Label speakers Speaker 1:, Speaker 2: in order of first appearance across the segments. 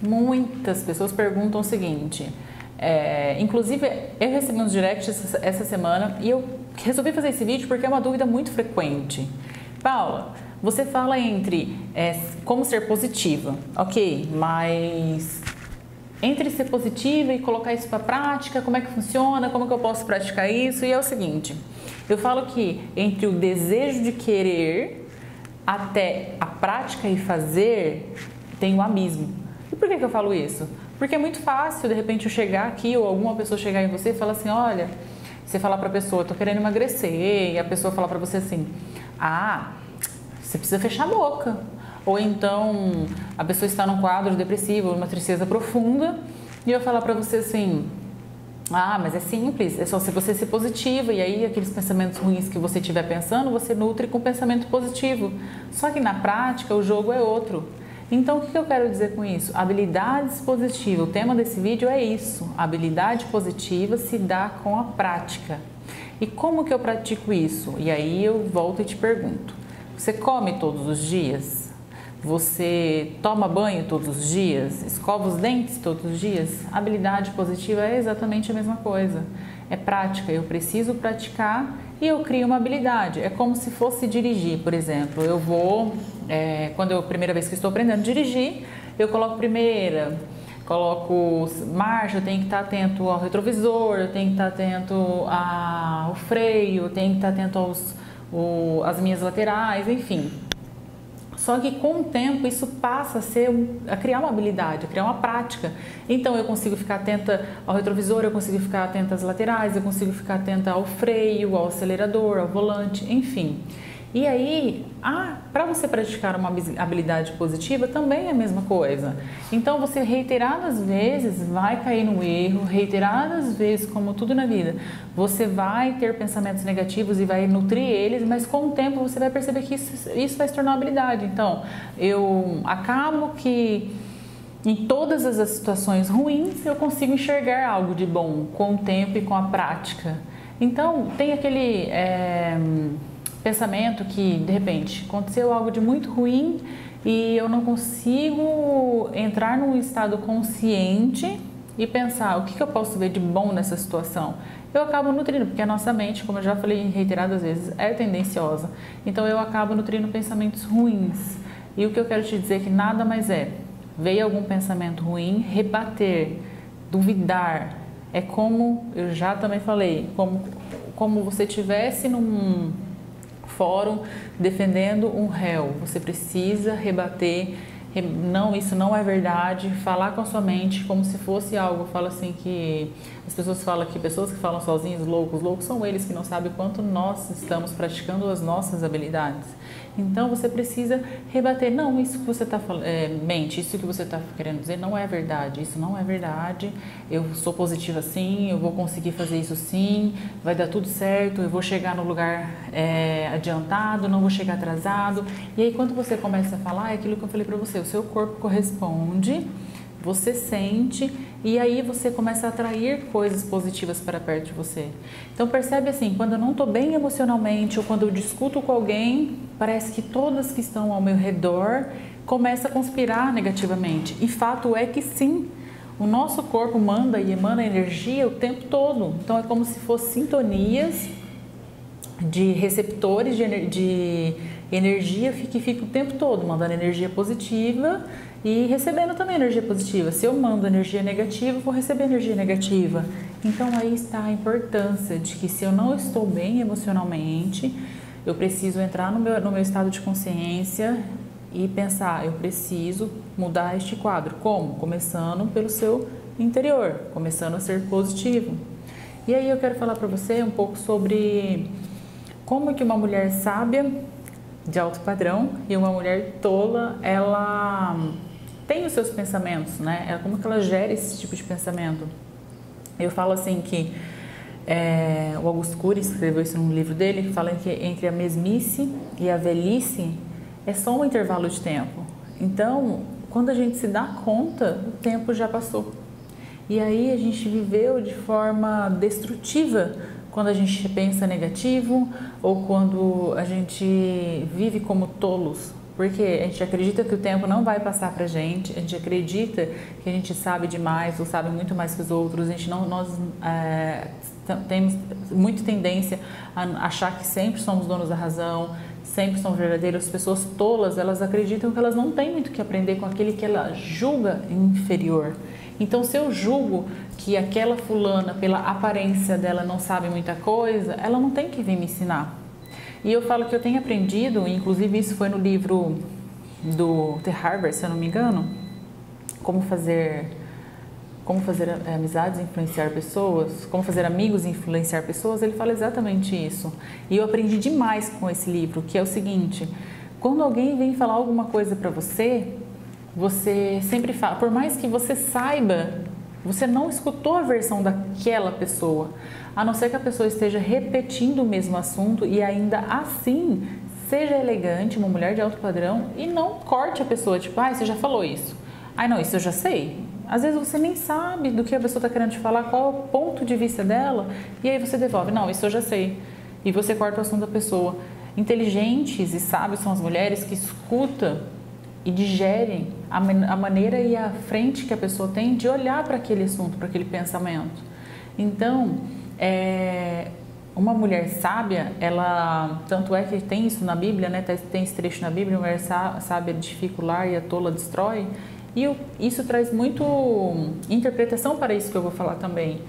Speaker 1: Muitas pessoas perguntam o seguinte. É, inclusive, eu recebi uns directs essa semana e eu resolvi fazer esse vídeo porque é uma dúvida muito frequente. Paula, você fala entre é, como ser positiva, ok, mas entre ser positiva e colocar isso para prática, como é que funciona, como que eu posso praticar isso? E é o seguinte, eu falo que entre o desejo de querer até a prática e fazer tem um abismo. E por que, que eu falo isso? Porque é muito fácil, de repente, eu chegar aqui ou alguma pessoa chegar em você e falar assim: olha, você falar para a pessoa, tô querendo emagrecer, e a pessoa falar para você assim: ah, você precisa fechar a boca. Ou então a pessoa está num quadro depressivo, uma tristeza profunda, e eu falar para você assim: ah, mas é simples, é só se você ser positiva e aí aqueles pensamentos ruins que você estiver pensando, você nutre com pensamento positivo. Só que na prática o jogo é outro. Então, o que eu quero dizer com isso? Habilidades positivas. O tema desse vídeo é isso. habilidade positiva se dá com a prática. E como que eu pratico isso? E aí eu volto e te pergunto: você come todos os dias? Você toma banho todos os dias? Escova os dentes todos os dias? Habilidade positiva é exatamente a mesma coisa. É prática. Eu preciso praticar e eu crio uma habilidade. É como se fosse dirigir, por exemplo. Eu vou, é, quando eu primeira vez que estou aprendendo a dirigir, eu coloco primeira, coloco marcha, eu tenho que estar atento ao retrovisor, eu tenho que estar atento ao freio, eu tenho que estar atento aos o, às minhas laterais, enfim. Só que com o tempo isso passa a ser a criar uma habilidade, a criar uma prática. Então eu consigo ficar atenta ao retrovisor, eu consigo ficar atenta às laterais, eu consigo ficar atenta ao freio, ao acelerador, ao volante, enfim. E aí, ah, para você praticar uma habilidade positiva também é a mesma coisa. Então você reiteradas vezes vai cair no erro, reiteradas vezes, como tudo na vida, você vai ter pensamentos negativos e vai nutrir eles, mas com o tempo você vai perceber que isso, isso vai se tornar uma habilidade. Então, eu acabo que em todas as situações ruins eu consigo enxergar algo de bom com o tempo e com a prática. Então, tem aquele. É, pensamento que de repente aconteceu algo de muito ruim e eu não consigo entrar num estado consciente e pensar o que, que eu posso ver de bom nessa situação. Eu acabo nutrindo, porque a nossa mente, como eu já falei reiteradas vezes, é tendenciosa. Então eu acabo nutrindo pensamentos ruins. E o que eu quero te dizer é que nada mais é veio algum pensamento ruim, rebater, duvidar. É como eu já também falei, como, como você tivesse num fórum defendendo um réu. Você precisa rebater, não, isso não é verdade, falar com a sua mente como se fosse algo. Fala assim que as pessoas falam que pessoas que falam sozinhos, loucos, loucos são eles que não sabem quanto nós estamos praticando as nossas habilidades. Então você precisa rebater, não, isso que você está falando, é, mente, isso que você está querendo dizer não é verdade, isso não é verdade, eu sou positiva sim, eu vou conseguir fazer isso sim, vai dar tudo certo, eu vou chegar no lugar é, adiantado, não vou chegar atrasado. E aí quando você começa a falar, é aquilo que eu falei para você, o seu corpo corresponde você sente e aí você começa a atrair coisas positivas para perto de você. Então percebe assim, quando eu não estou bem emocionalmente ou quando eu discuto com alguém, parece que todas que estão ao meu redor começam a conspirar negativamente. E fato é que sim, o nosso corpo manda e emana energia o tempo todo. Então é como se fossem sintonias de receptores de, de energia que fica o tempo todo mandando energia positiva e recebendo também energia positiva. Se eu mando energia negativa, vou receber energia negativa. Então aí está a importância de que se eu não estou bem emocionalmente, eu preciso entrar no meu, no meu estado de consciência e pensar, eu preciso mudar este quadro. Como? Começando pelo seu interior, começando a ser positivo. E aí eu quero falar para você um pouco sobre como que uma mulher sábia de alto padrão e uma mulher tola, ela tem os seus pensamentos, né? É como que ela gera esse tipo de pensamento. Eu falo assim que é, o Augusto Cury escreveu isso num livro dele, fala que entre a mesmice e a velhice é só um intervalo de tempo. Então, quando a gente se dá conta, o tempo já passou. E aí a gente viveu de forma destrutiva quando a gente pensa negativo ou quando a gente vive como tolos Porque a gente acredita que o tempo não vai passar pra gente, a gente acredita que a gente sabe demais ou sabe muito mais que os outros, a gente não, nós é, temos muita tendência a achar que sempre somos donos da razão, sempre somos verdadeiros. As pessoas tolas, elas acreditam que elas não têm muito que aprender com aquele que ela julga inferior. Então, se eu julgo que aquela fulana, pela aparência dela, não sabe muita coisa, ela não tem que vir me ensinar. E eu falo que eu tenho aprendido, inclusive isso foi no livro do The Harvard, se eu não me engano, como fazer como fazer é, amizades influenciar pessoas, como fazer amigos influenciar pessoas, ele fala exatamente isso. E eu aprendi demais com esse livro, que é o seguinte: quando alguém vem falar alguma coisa para você, você sempre fala, por mais que você saiba, você não escutou a versão daquela pessoa, a não ser que a pessoa esteja repetindo o mesmo assunto e ainda assim seja elegante, uma mulher de alto padrão e não corte a pessoa, tipo, ah, você já falou isso. Ai, não, isso eu já sei. Às vezes você nem sabe do que a pessoa está querendo te falar, qual é o ponto de vista dela, e aí você devolve, não, isso eu já sei. E você corta o assunto da pessoa. Inteligentes e sábios são as mulheres que escutam e digerem a, a maneira e a frente que a pessoa tem de olhar para aquele assunto, para aquele pensamento. Então, é, uma mulher sábia, ela tanto é que tem isso na Bíblia, né? Tem esse trecho na Bíblia, mulher sábia edifica o lar e a tola destrói. E isso traz muito interpretação para isso que eu vou falar também.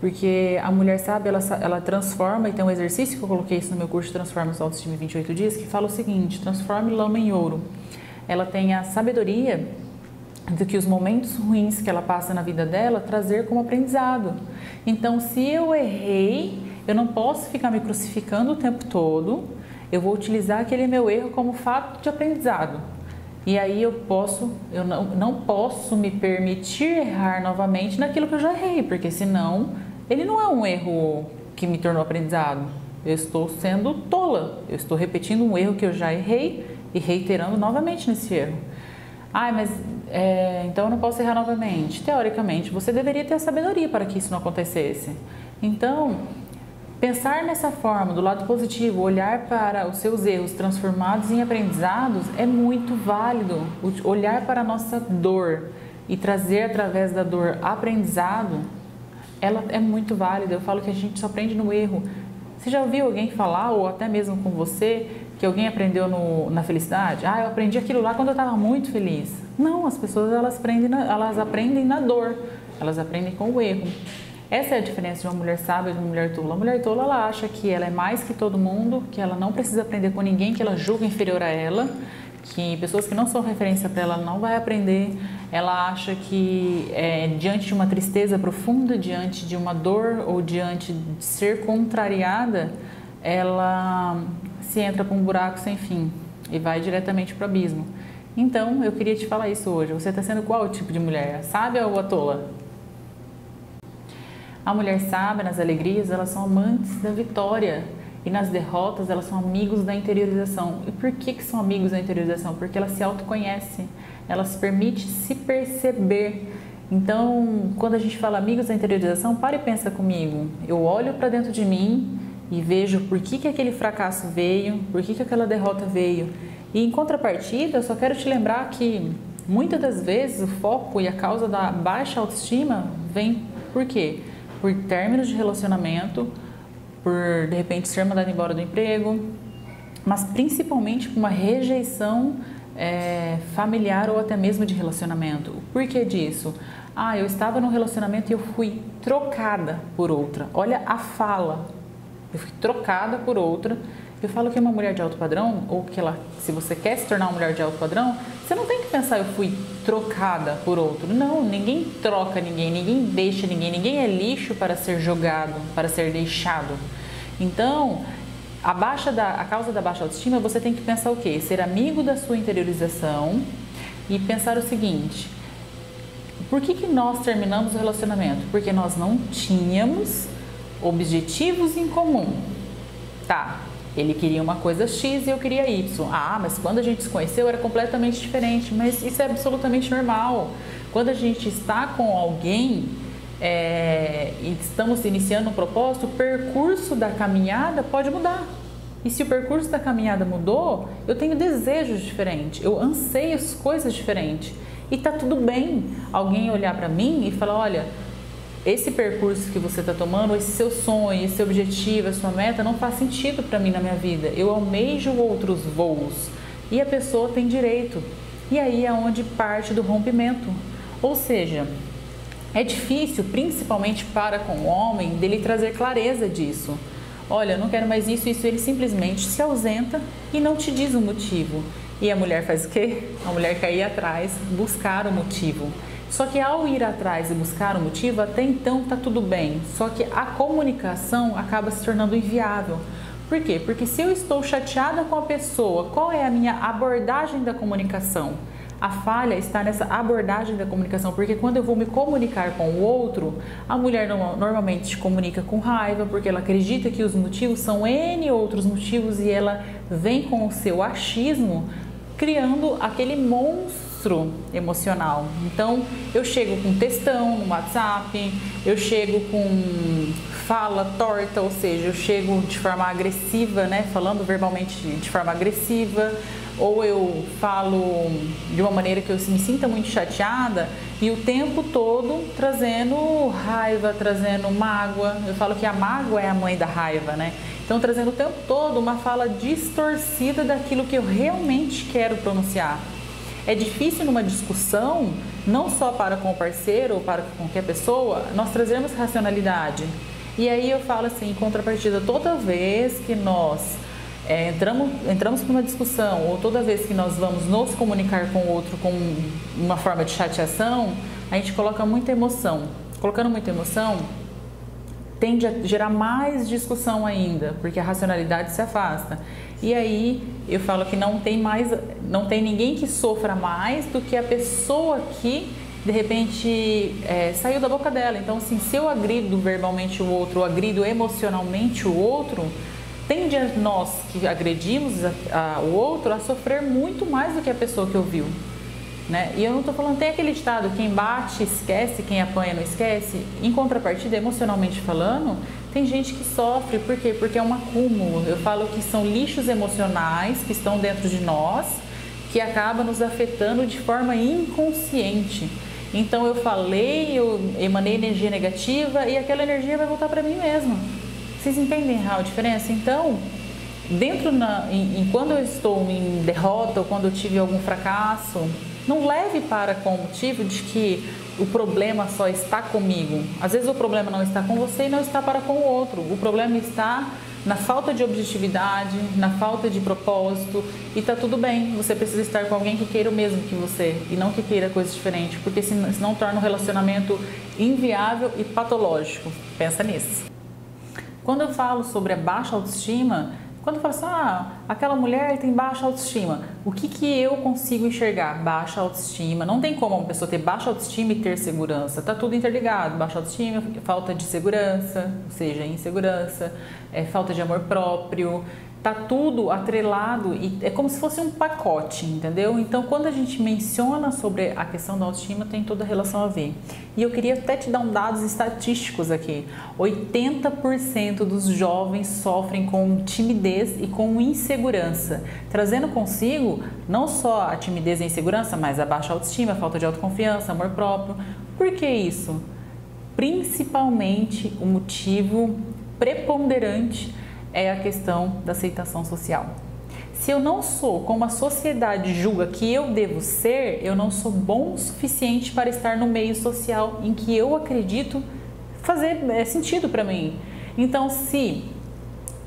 Speaker 1: Porque a mulher sabe, ela, ela transforma, e tem um exercício que eu coloquei isso no meu curso Transforma Sua Autoestima em 28 Dias, que fala o seguinte: transforme lama em ouro. Ela tem a sabedoria de que os momentos ruins que ela passa na vida dela trazer como aprendizado. Então, se eu errei, eu não posso ficar me crucificando o tempo todo, eu vou utilizar aquele meu erro como fato de aprendizado. E aí eu posso, eu não, não posso me permitir errar novamente naquilo que eu já errei, porque senão ele não é um erro que me tornou aprendizado. Eu estou sendo tola, eu estou repetindo um erro que eu já errei e reiterando novamente nesse erro. Ah, mas é, então eu não posso errar novamente. Teoricamente, você deveria ter a sabedoria para que isso não acontecesse. Então, Pensar nessa forma, do lado positivo, olhar para os seus erros transformados em aprendizados é muito válido. Olhar para a nossa dor e trazer através da dor aprendizado, ela é muito válida. Eu falo que a gente só aprende no erro. Você já ouviu alguém falar, ou até mesmo com você, que alguém aprendeu no, na felicidade? Ah, eu aprendi aquilo lá quando eu estava muito feliz. Não, as pessoas elas aprendem, na, elas aprendem na dor, elas aprendem com o erro. Essa é a diferença de uma mulher sábia e de uma mulher tola. A mulher tola, ela acha que ela é mais que todo mundo, que ela não precisa aprender com ninguém, que ela julga inferior a ela, que pessoas que não são referência para ela não vai aprender. Ela acha que é, diante de uma tristeza profunda, diante de uma dor ou diante de ser contrariada, ela se entra para um buraco sem fim e vai diretamente para o abismo. Então, eu queria te falar isso hoje. Você está sendo qual tipo de mulher? Sábia ou a tola? A mulher sábia nas alegrias, elas são amantes da vitória e nas derrotas elas são amigos da interiorização. E por que, que são amigos da interiorização? Porque elas se autoconhecem, elas se permitem se perceber. Então, quando a gente fala amigos da interiorização, pare e pensa comigo. Eu olho para dentro de mim e vejo por que, que aquele fracasso veio, por que, que aquela derrota veio. E em contrapartida, eu só quero te lembrar que muitas das vezes o foco e a causa da baixa autoestima vem por quê? por términos de relacionamento, por de repente ser mandado embora do emprego, mas principalmente por uma rejeição é, familiar ou até mesmo de relacionamento. Por que disso? Ah, eu estava num relacionamento e eu fui trocada por outra. Olha a fala. Eu fui trocada por outra eu falo que uma mulher de alto padrão, ou que ela, se você quer se tornar uma mulher de alto padrão, você não tem que pensar eu fui trocada por outro. Não, ninguém troca ninguém, ninguém deixa ninguém, ninguém é lixo para ser jogado, para ser deixado. Então, a, baixa da, a causa da baixa autoestima, você tem que pensar o quê? Ser amigo da sua interiorização e pensar o seguinte: por que, que nós terminamos o relacionamento? Porque nós não tínhamos objetivos em comum. Tá, ele queria uma coisa X e eu queria Y. Ah, mas quando a gente se conheceu era completamente diferente. Mas isso é absolutamente normal. Quando a gente está com alguém é, e estamos iniciando um propósito, o percurso da caminhada pode mudar. E se o percurso da caminhada mudou, eu tenho desejos diferentes, eu anseio coisas diferentes. E tá tudo bem alguém olhar para mim e falar: olha, esse percurso que você está tomando, esse seu sonho, esse objetivo, a sua meta não faz sentido para mim na minha vida. Eu almejo outros voos e a pessoa tem direito. E aí é onde parte do rompimento. Ou seja, é difícil, principalmente para com o homem, dele trazer clareza disso. Olha, eu não quero mais isso, isso. Ele simplesmente se ausenta e não te diz o motivo. E a mulher faz o quê? A mulher quer ir atrás, buscar o motivo. Só que ao ir atrás e buscar o motivo, até então tá tudo bem. Só que a comunicação acaba se tornando inviável. Por quê? Porque se eu estou chateada com a pessoa, qual é a minha abordagem da comunicação? A falha está nessa abordagem da comunicação, porque quando eu vou me comunicar com o outro, a mulher normalmente comunica com raiva, porque ela acredita que os motivos são N outros motivos e ela vem com o seu achismo criando aquele monstro emocional. Então, eu chego com textão no WhatsApp, eu chego com fala torta, ou seja, eu chego de forma agressiva, né, falando verbalmente de forma agressiva, ou eu falo de uma maneira que eu me sinta muito chateada e o tempo todo trazendo raiva, trazendo mágoa. Eu falo que a mágoa é a mãe da raiva, né? Então, trazendo o tempo todo uma fala distorcida daquilo que eu realmente quero pronunciar. É difícil numa discussão, não só para com o parceiro ou para qualquer pessoa, nós trazermos racionalidade. E aí eu falo assim, em contrapartida, toda vez que nós é, entramos, entramos para uma discussão ou toda vez que nós vamos nos comunicar com o outro com uma forma de chateação, a gente coloca muita emoção. Colocando muita emoção, tende a gerar mais discussão ainda, porque a racionalidade se afasta. E aí eu falo que não tem mais, não tem ninguém que sofra mais do que a pessoa que de repente é, saiu da boca dela. Então, assim, se eu agrido verbalmente o outro, ou agrido emocionalmente o outro, tende a nós que agredimos a, a, o outro a sofrer muito mais do que a pessoa que ouviu. Né? E eu não estou falando, tem aquele ditado, quem bate esquece, quem apanha não esquece. Em contrapartida, emocionalmente falando, tem gente que sofre, por quê? Porque é um acúmulo. Eu falo que são lixos emocionais que estão dentro de nós, que acabam nos afetando de forma inconsciente. Então eu falei, eu emanei energia negativa e aquela energia vai voltar para mim mesma. Vocês entendem a diferença? Então, dentro na, em, em, quando eu estou em derrota ou quando eu tive algum fracasso, não leve para com o motivo de que o problema só está comigo. Às vezes o problema não está com você e não está para com o outro. O problema está na falta de objetividade, na falta de propósito e está tudo bem. Você precisa estar com alguém que queira o mesmo que você e não que queira coisas diferentes, porque senão, senão torna o relacionamento inviável e patológico. Pensa nisso. Quando eu falo sobre a baixa autoestima, quando eu falo assim, ah, aquela mulher tem baixa autoestima, o que, que eu consigo enxergar? Baixa autoestima. Não tem como uma pessoa ter baixa autoestima e ter segurança. Tá tudo interligado. Baixa autoestima, falta de segurança, ou seja, insegurança, é, falta de amor próprio, tá tudo atrelado e é como se fosse um pacote, entendeu? Então, quando a gente menciona sobre a questão da autoestima, tem toda a relação a ver. E eu queria até te dar um dados estatísticos aqui. 80% dos jovens sofrem com timidez e com insegurança, trazendo consigo não só a timidez e a insegurança, mas a baixa autoestima, a falta de autoconfiança, amor próprio. Por que isso? Principalmente o motivo preponderante é a questão da aceitação social. Se eu não sou como a sociedade julga que eu devo ser, eu não sou bom o suficiente para estar no meio social em que eu acredito fazer é, sentido para mim. Então, se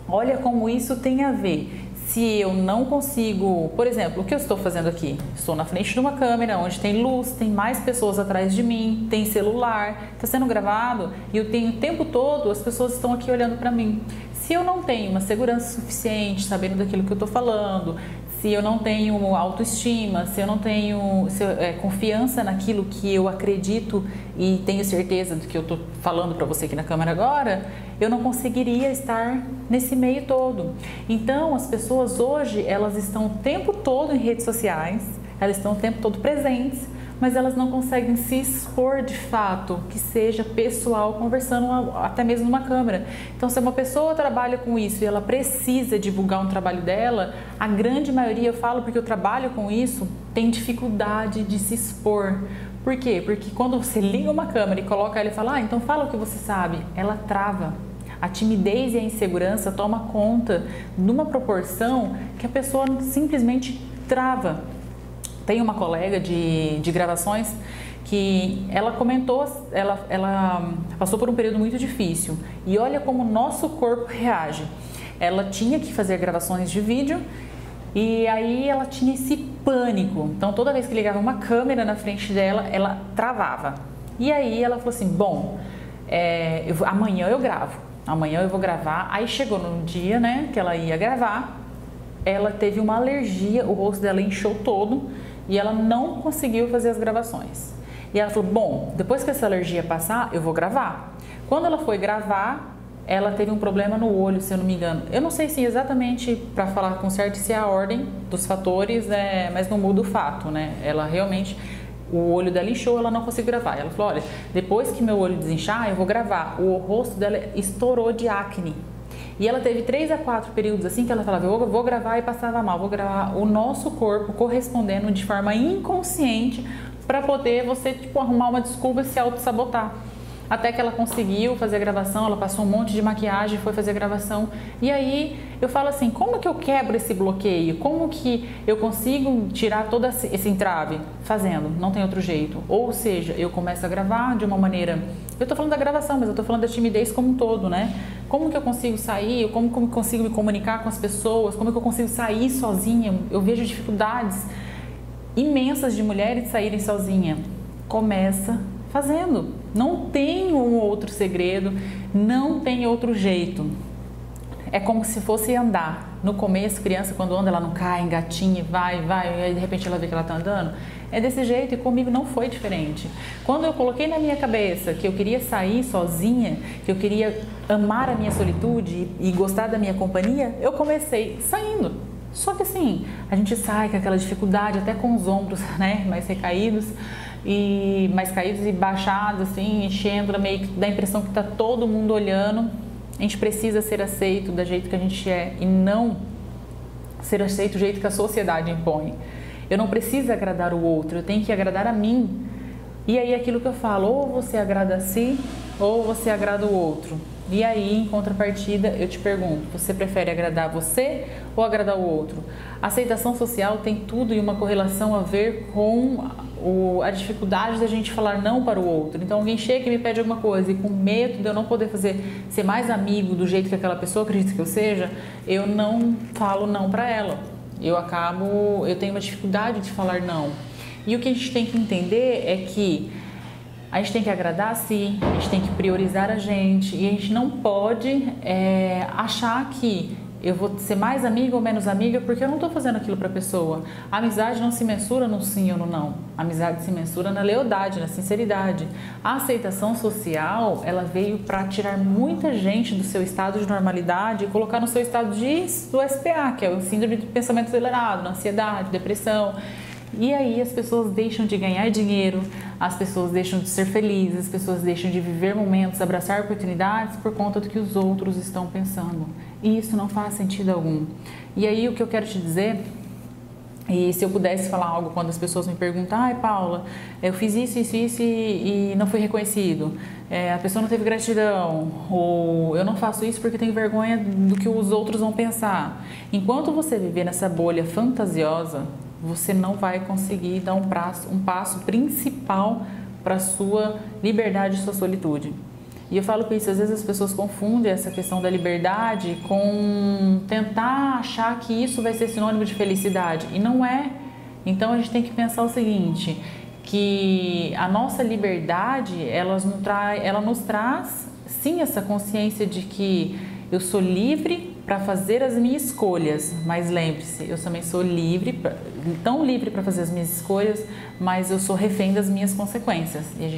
Speaker 1: olha como isso tem a ver se eu não consigo, por exemplo, o que eu estou fazendo aqui? Estou na frente de uma câmera onde tem luz, tem mais pessoas atrás de mim, tem celular, está sendo gravado e eu tenho o tempo todo as pessoas estão aqui olhando para mim. Se eu não tenho uma segurança suficiente, sabendo daquilo que eu estou falando, se eu não tenho autoestima, se eu não tenho eu, é, confiança naquilo que eu acredito e tenho certeza do que eu estou falando para você aqui na câmera agora, eu não conseguiria estar nesse meio todo. Então, as pessoas hoje, elas estão o tempo todo em redes sociais, elas estão o tempo todo presentes, mas elas não conseguem se expor de fato, que seja pessoal, conversando até mesmo numa câmera. Então, se uma pessoa trabalha com isso e ela precisa divulgar um trabalho dela, a grande maioria, eu falo porque eu trabalho com isso, tem dificuldade de se expor. Por quê? Porque quando você liga uma câmera e coloca ela e fala, ah, então fala o que você sabe, ela trava. A timidez e a insegurança toma conta numa proporção que a pessoa simplesmente trava. Tem uma colega de, de gravações que ela comentou, ela, ela passou por um período muito difícil e olha como o nosso corpo reage. Ela tinha que fazer gravações de vídeo e aí ela tinha esse pânico. Então toda vez que ligava uma câmera na frente dela, ela travava. E aí ela falou assim: bom, é, eu, amanhã eu gravo amanhã eu vou gravar. Aí chegou no dia, né, que ela ia gravar, ela teve uma alergia, o rosto dela inchou todo e ela não conseguiu fazer as gravações. E ela falou: Bom, depois que essa alergia passar, eu vou gravar. Quando ela foi gravar, ela teve um problema no olho, se eu não me engano. Eu não sei se exatamente para falar com certo se é a ordem dos fatores, é, mas não muda o fato, né? Ela realmente o olho dela inchou, ela não conseguiu gravar. Ela falou: olha, depois que meu olho desinchar, eu vou gravar. O rosto dela estourou de acne. E ela teve três a quatro períodos assim que ela falava: eu vou gravar e passava mal, vou gravar o nosso corpo correspondendo de forma inconsciente para poder você tipo arrumar uma desculpa e se auto-sabotar. Até que ela conseguiu fazer a gravação, ela passou um monte de maquiagem, foi fazer a gravação. E aí eu falo assim: como que eu quebro esse bloqueio? Como que eu consigo tirar todo esse entrave? Fazendo, não tem outro jeito. Ou seja, eu começo a gravar de uma maneira. Eu tô falando da gravação, mas eu tô falando da timidez como um todo, né? Como que eu consigo sair? Como que eu consigo me comunicar com as pessoas? Como que eu consigo sair sozinha? Eu vejo dificuldades imensas de mulheres saírem sozinha. Começa fazendo. Não tem um outro segredo, não tem outro jeito. É como se fosse andar. No começo, criança, quando anda, ela não cai, engatinha, vai, vai, e aí de repente ela vê que ela está andando. É desse jeito e comigo não foi diferente. Quando eu coloquei na minha cabeça que eu queria sair sozinha, que eu queria amar a minha solitude e gostar da minha companhia, eu comecei saindo. Só que assim, a gente sai com aquela dificuldade, até com os ombros né, mais recaídos e mais caídos e baixados, assim, enchendo, meio que dá a impressão que está todo mundo olhando. A gente precisa ser aceito da jeito que a gente é e não ser aceito do jeito que a sociedade impõe. Eu não preciso agradar o outro, eu tenho que agradar a mim. E aí aquilo que eu falo, ou você agrada a si, ou você agrada o outro. E aí, em contrapartida, eu te pergunto: você prefere agradar você ou agradar o outro? A aceitação social tem tudo e uma correlação a ver com o, a dificuldade da gente falar não para o outro. Então, alguém chega e me pede alguma coisa e com medo de eu não poder fazer, ser mais amigo do jeito que aquela pessoa acredita que eu seja, eu não falo não para ela. Eu acabo, eu tenho uma dificuldade de falar não. E o que a gente tem que entender é que a gente tem que agradar a si, a gente tem que priorizar a gente e a gente não pode é, achar que eu vou ser mais amiga ou menos amiga porque eu não estou fazendo aquilo para a pessoa. A amizade não se mensura no sim ou no não. A amizade se mensura na lealdade, na sinceridade. A aceitação social, ela veio para tirar muita gente do seu estado de normalidade e colocar no seu estado de, do SPA, que é o síndrome de pensamento acelerado, ansiedade, depressão. E aí as pessoas deixam de ganhar dinheiro, as pessoas deixam de ser felizes, as pessoas deixam de viver momentos, abraçar oportunidades por conta do que os outros estão pensando. E isso não faz sentido algum. E aí o que eu quero te dizer e se eu pudesse falar algo quando as pessoas me perguntam, ai Paula, eu fiz isso, isso, isso e, e não fui reconhecido, é, a pessoa não teve gratidão, ou eu não faço isso porque tenho vergonha do que os outros vão pensar. Enquanto você viver nessa bolha fantasiosa, você não vai conseguir dar um, prazo, um passo principal para sua liberdade e sua solitude. E eu falo que isso, às vezes as pessoas confundem essa questão da liberdade com tentar achar que isso vai ser sinônimo de felicidade. E não é. Então a gente tem que pensar o seguinte, que a nossa liberdade, ela nos, traz, ela nos traz sim essa consciência de que eu sou livre para fazer as minhas escolhas, mas lembre-se, eu também sou livre, tão livre para fazer as minhas escolhas, mas eu sou refém das minhas consequências.